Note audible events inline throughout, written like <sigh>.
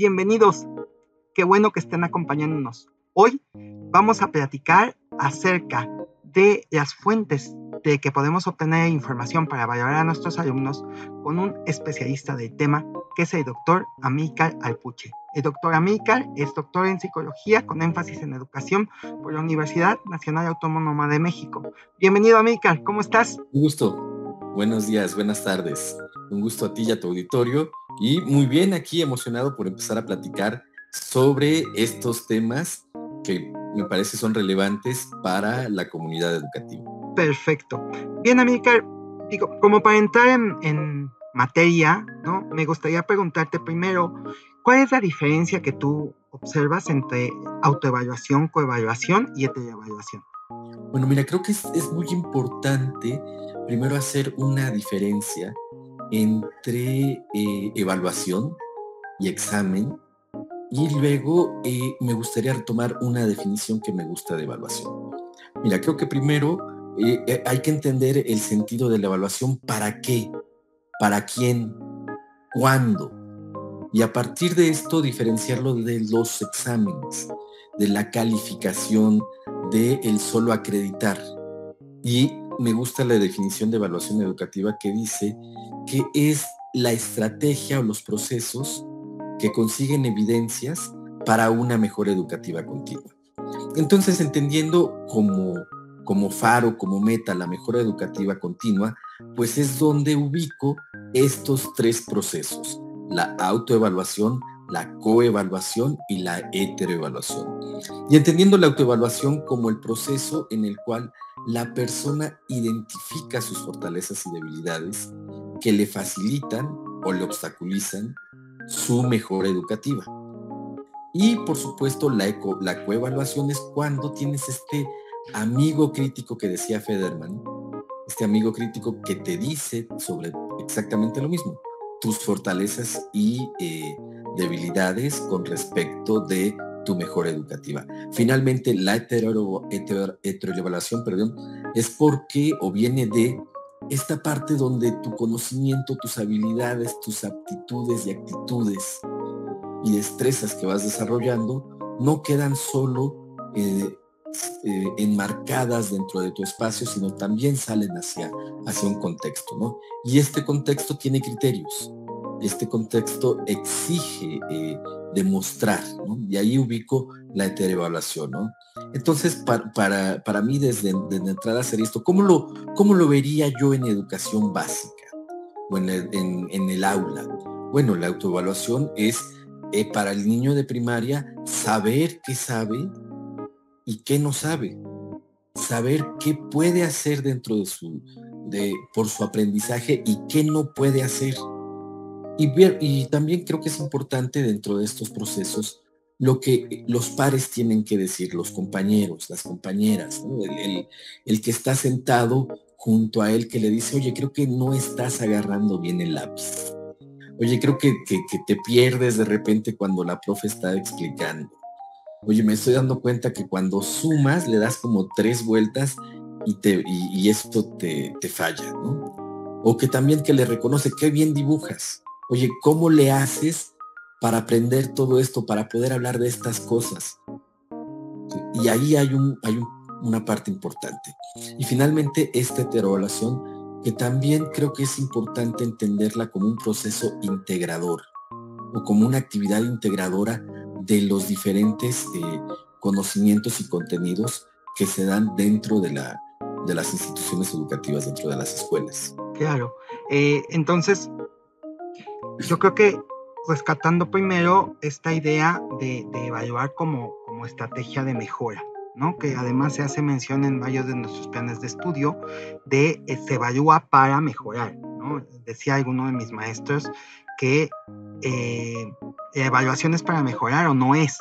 bienvenidos. Qué bueno que estén acompañándonos. Hoy vamos a platicar acerca de las fuentes de que podemos obtener información para evaluar a nuestros alumnos con un especialista del tema, que es el doctor Amícar Alpuche. El doctor Amícar es doctor en psicología con énfasis en educación por la Universidad Nacional Autónoma de México. Bienvenido Amícar, ¿cómo estás? Un gusto. Buenos días, buenas tardes. Un gusto a ti y a tu auditorio. Y muy bien aquí emocionado por empezar a platicar sobre estos temas que me parece son relevantes para la comunidad educativa. Perfecto. Bien, Amícar, digo, como para entrar en, materia, ¿no? Me gustaría preguntarte primero, ¿cuál es la diferencia que tú observas entre autoevaluación, coevaluación y heteroevaluación? Bueno, mira, creo que es, muy importante primero hacer una diferencia entre eh, evaluación y examen y luego eh, me gustaría retomar una definición que me gusta de evaluación. Mira, creo que primero eh, hay que entender el sentido de la evaluación, para qué, para quién, cuándo. Y a partir de esto diferenciarlo de los exámenes, de la calificación, de el solo acreditar. Y me gusta la definición de evaluación educativa que dice que es la estrategia o los procesos que consiguen evidencias para una mejor educativa continua. Entonces, entendiendo como, como faro, como meta, la mejora educativa continua, pues es donde ubico estos tres procesos, la autoevaluación, la coevaluación y la heteroevaluación. Y entendiendo la autoevaluación como el proceso en el cual la persona identifica sus fortalezas y debilidades que le facilitan o le obstaculizan su mejora educativa. Y por supuesto la, eco, la coevaluación es cuando tienes este amigo crítico que decía Federman, este amigo crítico que te dice sobre exactamente lo mismo, tus fortalezas y eh, debilidades con respecto de tu mejora educativa. Finalmente, la hetero, heteroevaluación, perdón, es porque o viene de esta parte donde tu conocimiento, tus habilidades, tus aptitudes y actitudes y destrezas que vas desarrollando no quedan solo eh, eh, enmarcadas dentro de tu espacio, sino también salen hacia, hacia un contexto, ¿no? Y este contexto tiene criterios, este contexto exige eh, demostrar, ¿no? Y ahí ubico la heteroevaluación. Entonces, para, para, mí, desde, desde, entrada hacer esto, ¿cómo lo, ¿cómo lo vería yo en educación básica o en el, en, el aula? Bueno, la autoevaluación es eh, para el niño de primaria saber qué sabe y qué no sabe. Saber qué puede hacer dentro de su, de, por su aprendizaje y qué no puede hacer. Y, también creo que es importante dentro de estos procesos lo que los pares tienen que decir, los compañeros, las compañeras, el, que está sentado junto a él que le dice, oye, creo que no estás agarrando bien el lápiz. Oye, creo que, te pierdes de repente cuando la profe está explicando. Oye, me estoy dando cuenta que cuando sumas le das como tres vueltas y, te, y, esto te, te falla, ¿no? O que también que le reconoce, qué bien dibujas. Oye, ¿cómo le haces para aprender todo esto, para poder hablar de estas cosas. Y ahí hay, un, hay una parte importante. Y finalmente, esta heteroevaluación, que también creo que es importante entenderla como un proceso integrador o como una actividad integradora de los diferentes eh, conocimientos y contenidos que se dan dentro de, la, de las instituciones educativas, dentro de las escuelas. Claro. Eh, entonces, yo creo que rescatando primero esta idea de, evaluar como, como estrategia de mejora. ¿no? que además se hace mención en varios de nuestros planes de estudio, de eh, se evalúa para mejorar. ¿no? Decía alguno de mis maestros que eh, evaluación es para mejorar o no es.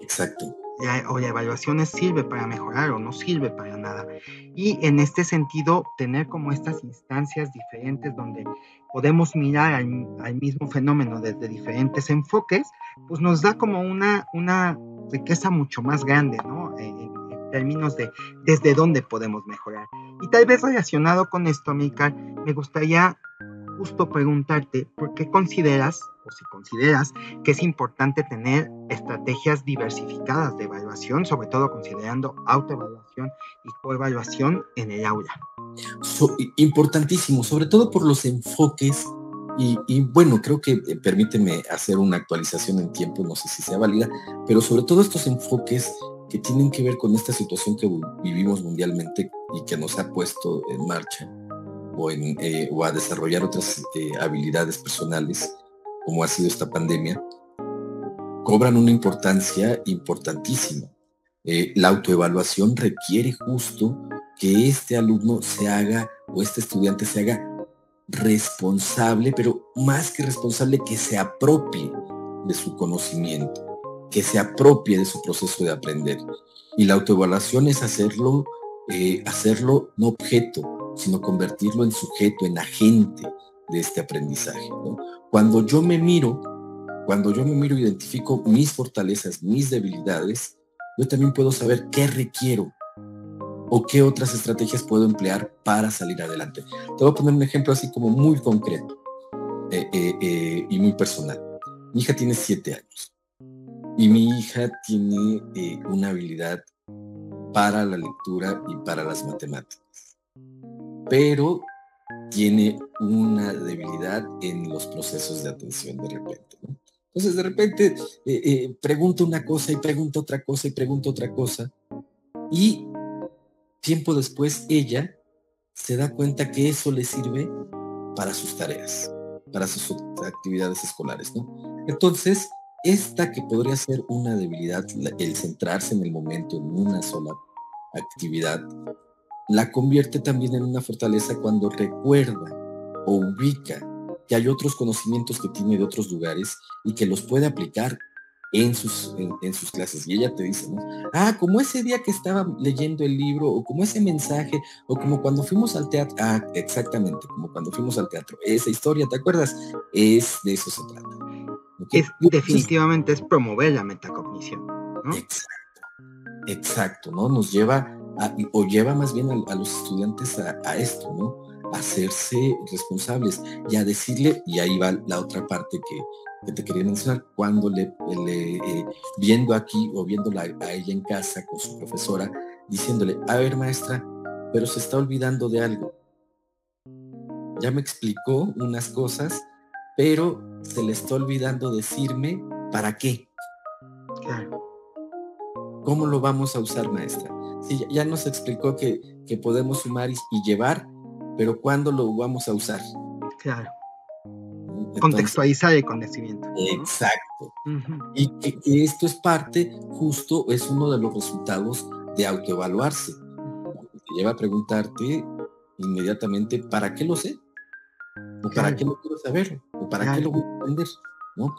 Exacto. O la evaluación sirve para mejorar o no sirve para nada. Y en este sentido, tener como estas instancias diferentes donde podemos mirar al, mismo fenómeno desde diferentes enfoques, pues nos da como una, una riqueza mucho más grande, ¿no? En, términos de desde dónde podemos mejorar. Y tal vez relacionado con esto, Amícar, me gustaría justo preguntarte por qué consideras, si consideras, que es importante tener estrategias diversificadas de evaluación, sobre todo considerando autoevaluación y coevaluación en el aula. importantísimo, sobre todo por los enfoques y, y, bueno, creo que eh, permíteme hacer una actualización en tiempo, no sé si sea válida, pero sobre todo estos enfoques que tienen que ver con esta situación que vivimos mundialmente y que nos ha puesto en marcha o, en, eh, o a desarrollar otras eh, habilidades personales, como ha sido esta pandemia, cobran una importancia importantísima. Eh, la autoevaluación requiere justo que este alumno se haga o este estudiante se haga responsable, pero más que responsable, que se apropie de su conocimiento, que se apropie de su proceso de aprender. Y la autoevaluación es hacerlo, hacerlo no objeto, sino convertirlo en sujeto, en agente de este aprendizaje. Cuando yo me miro, cuando yo me miro, identifico mis fortalezas, mis debilidades, yo también puedo saber qué requiero o qué otras estrategias puedo emplear para salir adelante. Te voy a poner un ejemplo así como muy concreto eh, eh, eh, y muy personal. Mi hija tiene siete años y mi hija tiene una habilidad para la lectura y para las matemáticas pero tiene una debilidad en los procesos de atención de repente. Entonces de repente eh, eh, pregunta una cosa y pregunta otra cosa y pregunta otra cosa. Y tiempo después ella se da cuenta que eso le sirve para sus tareas, para sus actividades escolares. Entonces, esta que podría ser una debilidad, el centrarse en el momento en una sola actividad, la convierte también en una fortaleza cuando recuerda o ubica que hay otros conocimientos que tiene de otros lugares y que los puede aplicar en sus, en, sus clases. Y ella te dice, ¿no? Ah, como ese día que estaba leyendo el libro, o como ese mensaje, o como cuando fuimos al teatro. Ah, exactamente, como cuando fuimos al teatro. Esa historia, ¿te acuerdas? Es de eso se trata. Es, definitivamente es promover la metacognición. Exacto, exacto, ¿no? Nos lleva o lleva más bien a, los estudiantes a, esto, ¿no? A hacerse responsables y a decirle, y ahí va la otra parte que, te quería mencionar, cuando le, eh, viendo aquí o viéndola a ella en casa con su profesora, diciéndole, a ver maestra, pero se está olvidando de algo. Ya me explicó unas cosas, pero se le está olvidando decirme para qué. ¿Cómo lo vamos a usar, maestra? Sí, ya nos explicó que, podemos sumar y, llevar, pero ¿cuándo lo vamos a usar? Claro. Contextualizar el conocimiento. Exacto. Y que, esto es parte, justo, es uno de los resultados de autoevaluarse. Te lleva a preguntarte inmediatamente, ¿para qué lo sé? ¿O para qué lo quiero saber? ¿O para qué lo voy a aprender? ¿No?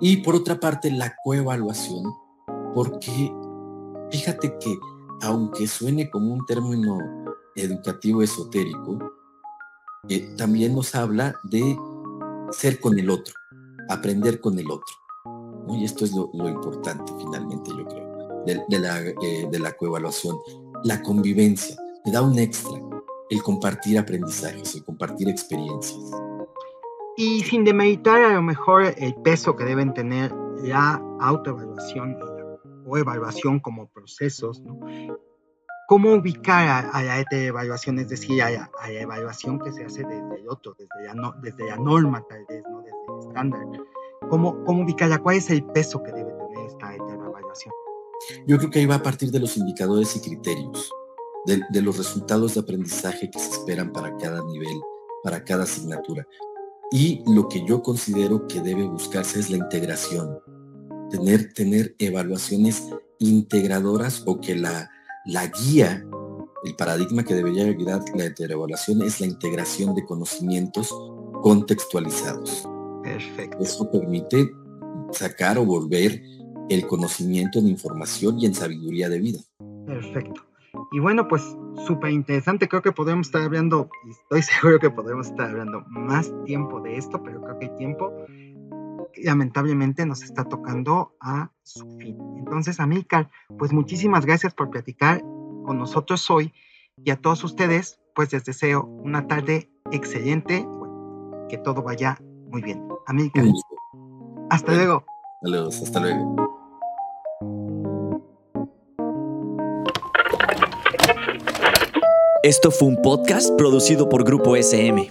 Y por otra parte, la coevaluación, porque fíjate que aunque suene como un término educativo esotérico, eh, también nos habla de ser con el otro, aprender con el otro. Y esto es lo, importante finalmente, yo creo, de, la, eh, de la coevaluación. La convivencia, te da un extra, el compartir aprendizajes, el compartir experiencias. Y sin demeritar a lo mejor el peso que deben tener la autoevaluación o evaluación como procesos, ¿no? ¿Cómo ubicar a, la evaluación, es decir, a la, evaluación que se hace desde el otro, desde la, desde la norma tal vez, ¿no? desde el estándar? ¿Cómo, ¿Cómo ubicarla? ¿Cuál es el peso que debe tener esta evaluación? Yo creo que ahí va a partir de los indicadores y criterios, de, de los resultados de aprendizaje que se esperan para cada nivel, para cada asignatura. Y lo que yo considero que debe buscarse es la integración, tener, tener evaluaciones integradoras o que la, la guía, el paradigma que debería guiar la evaluación es la integración de conocimientos contextualizados. Perfecto. Eso permite sacar o volver el conocimiento en información y en sabiduría de vida. Perfecto. Y bueno, pues súper interesante. Creo que podemos estar hablando, y estoy <laughs> seguro que podemos estar hablando más tiempo de esto, pero creo que hay tiempo. Lamentablemente nos está tocando a su fin. Entonces, Amílcar, pues muchísimas gracias por platicar con nosotros hoy y a todos ustedes, pues les deseo una tarde excelente, que todo vaya muy bien. Amílcar, hasta luego. Saludos, hasta luego. Esto fue un podcast producido por Grupo SM.